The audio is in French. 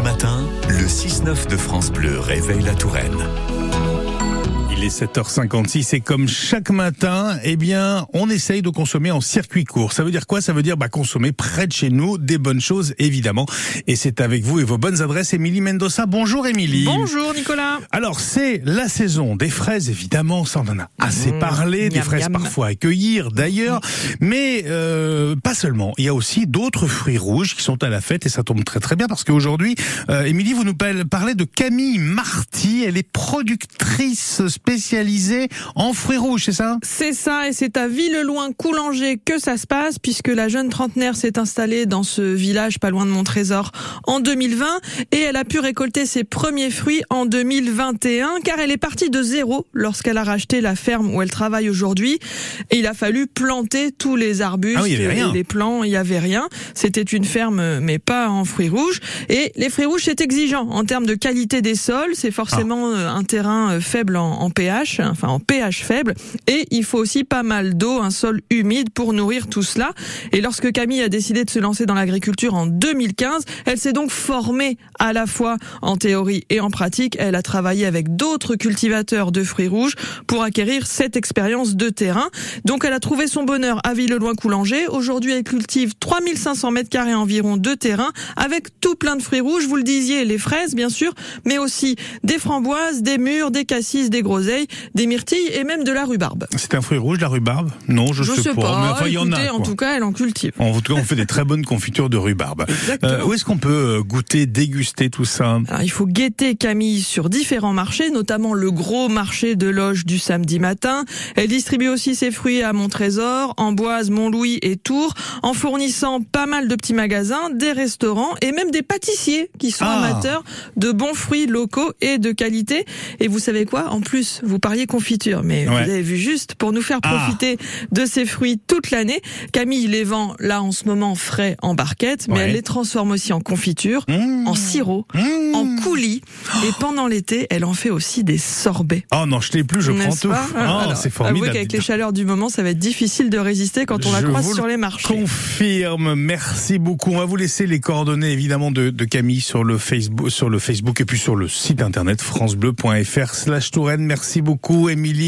les matins, le 6-9 de France Bleu réveille la Touraine. Il est 7h56 et comme chaque matin, eh bien, on essaye de consommer en circuit court. Ça veut dire quoi? Ça veut dire bah, consommer près de chez nous des bonnes choses, évidemment. Et c'est avec vous et vos bonnes adresses, Émilie Mendoza. Bonjour Émilie. Bonjour Nicolas. Alors c'est la saison des fraises, évidemment, ça on en a assez Mmh, parlé, des miam, fraises miam. parfois à cueillir d'ailleurs, mais euh, pas seulement. Il y a aussi d'autres fruits rouges qui sont à la fête et ça tombe très très bien parce qu'aujourd'hui, euh, Émilie, vous nous pa- parlez de Camille Marty, elle est productrice spécialisée en fruits rouges, c'est ça C'est ça, et c'est à Villeloin-Coulanger que ça se passe, puisque la jeune trentenaire s'est installée dans ce village pas loin de Montrésor en 2020, et elle a pu récolter ses premiers fruits en 2021, car elle est partie de zéro lorsqu'elle a racheté la ferme où elle travaille aujourd'hui, et il a fallu planter tous les arbustes Ah oui, et les plants, il y avait rien. C'était une ferme, mais pas en fruits rouges, et les fruits rouges c'est exigeant en termes de qualité des sols, c'est forcément euh, un terrain euh, faible en, en pH, enfin en pH faible, et il faut aussi pas mal d'eau, un sol humide pour nourrir tout cela. Et lorsque Camille a décidé de se lancer dans l'agriculture en 2015, elle s'est donc formée à la fois en théorie et en pratique. Elle a travaillé avec d'autres cultivateurs de fruits rouges pour acquérir cette expérience de terrain. Donc elle a trouvé son bonheur à Villeloin-Coulanger. Aujourd'hui, elle cultive 3500 mètres carrés environ de terrain avec tout plein de fruits rouges. Vous le disiez, les fraises, bien sûr, mais aussi des framboises, des mûres, des cassis, des groseilles, des myrtilles et même de la rhubarbe. C'est un fruit rouge, la rhubarbe? Non, je, Je sais pas. mais enfin il y en a. En tout cas, elle en cultive. En tout cas, on fait des très bonnes confitures de rhubarbe. Euh, où est-ce qu'on peut euh, goûter, déguster tout ça? Alors, il faut guetter Camille sur différents marchés, notamment le gros marché de Loge du samedi matin. Elle distribue aussi ses fruits à Montrésor, Amboise, Montlouis et Tours, en fournissant pas mal de petits magasins, des restaurants et même des pâtissiers qui sont Ah. amateurs de bons fruits locaux et de qualité. Et vous savez quoi? En plus, vous parliez confiture, mais Ouais. vous avez vu juste pour nous faire Ah. profiter de ces fruits toute l'année. Camille les vend là en ce moment frais en barquette, mais Ouais. elle les transforme aussi en confiture, Mmh. en sirop Mmh. en coulis. Et pendant l'été, elle en fait aussi des sorbets. Oh non, je t'ai plus, je prends tout. Oh, c'est formidable. qu'avec les chaleurs du moment, ça va être difficile de résister quand on la Je croise sur le les marchés. Confirme, merci beaucoup. On va vous laisser les coordonnées évidemment de, de Camille sur le Facebook, sur le Facebook et puis sur le site internet francebleu.fr/slash Touraine. Merci beaucoup, Émilie.